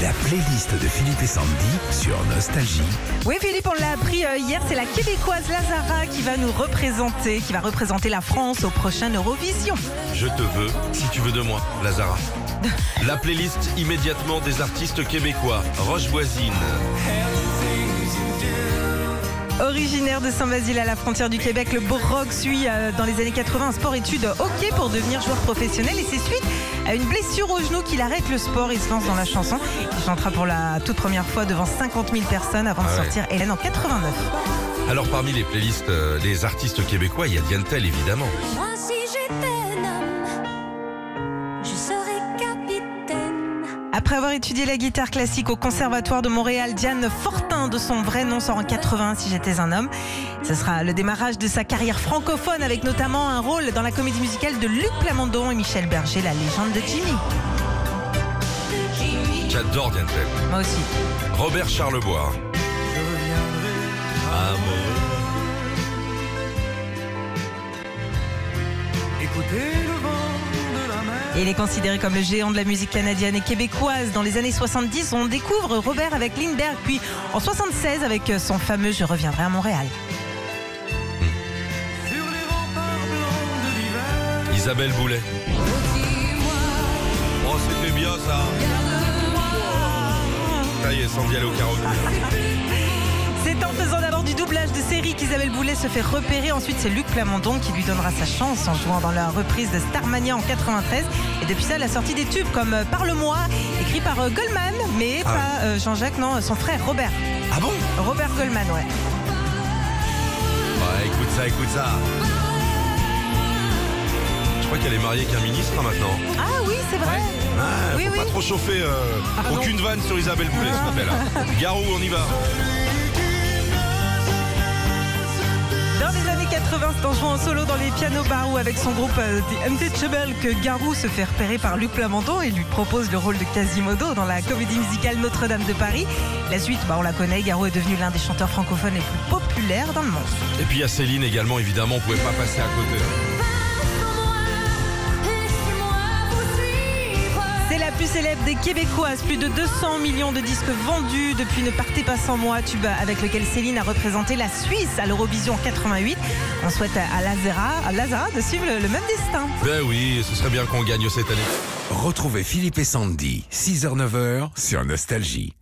La playlist de Philippe et Sandy sur Nostalgie. Oui Philippe, on l'a appris euh, hier, c'est la québécoise Lazara qui va nous représenter, qui va représenter la France au prochain Eurovision. Je te veux, si tu veux de moi, Lazara. La playlist immédiatement des artistes québécois. Roche Voisine, Originaire de Saint-Basile à la frontière du Québec, le Brock suit euh, dans les années 80 un sport-études hockey pour devenir joueur professionnel et c'est suite à une blessure au genou qu'il arrête le sport. Il se lance dans la chanson. Il chantera pour la toute première fois devant 50 000 personnes avant de Ah ouais. sortir Hélène en 89. Alors parmi les playlists euh, des artistes québécois, il y a Diane Tell évidemment. Après avoir étudié la guitare classique au Conservatoire de Montréal, Diane Fortin, de son vrai nom, sort en 80 si j'étais un homme. Ce sera le démarrage de sa carrière francophone avec notamment un rôle dans la comédie musicale de Luc Plamondon et Michel Berger, La légende de Jimmy. J'adore Diane Tell. Moi aussi. Robert Charlebois. Amoureux. Et il est considéré comme le géant de la musique canadienne et québécoise. Dans les années 70, on découvre Robert avec Lindbergh, puis en 76 avec son fameux Je reviendrai à Montréal. Isabelle Boulet. Oh, c'était bien ça. Ça y est, au karaoké. C'est en faisant d'abord du doublage de série qu'Isabelle Boulet se fait repérer. Ensuite, c'est Luc Plamondon qui lui donnera sa chance en jouant dans la reprise de Starmania en 93. Et depuis ça, elle a sorti des tubes comme euh, Parle-moi, écrit par euh, Goldman, mais Ah pas euh, Jean-Jacques, non, son frère Robert. Ah bon? Robert Goldman, ouais. Ouais, écoute ça, écoute ça. Je crois qu'elle est mariée qu'un ministre hein, maintenant. Ah oui, c'est vrai. Ah, Oui, faut oui. pas trop chauffer. euh, Pardon. aucune vanne sur Isabelle Boulet, s'il te plaît. Garou, on y va. 80, c'est en jouant solo dans les pianos Barou avec son groupe euh, The Untouchables que Garou se fait repérer par Luc Plamondon et lui propose le rôle de Quasimodo dans la comédie musicale Notre-Dame de Paris. La suite, bah, on la connaît, Garou est devenu l'un des chanteurs francophones les plus populaires dans le monde. Et puis il Céline également, évidemment, on pouvait pas passer à côté. Plus célèbre des Québécoises, plus de 200 millions de disques vendus depuis Ne partez pas sans moi, tube avec lequel Céline a représenté la Suisse à l'Eurovision en 88. On souhaite à Lazara, à Lazara de suivre le, le même destin. Ben oui, ce serait bien qu'on gagne cette année. Retrouvez Philippe et Sandy, 6h-9h sur Nostalgie.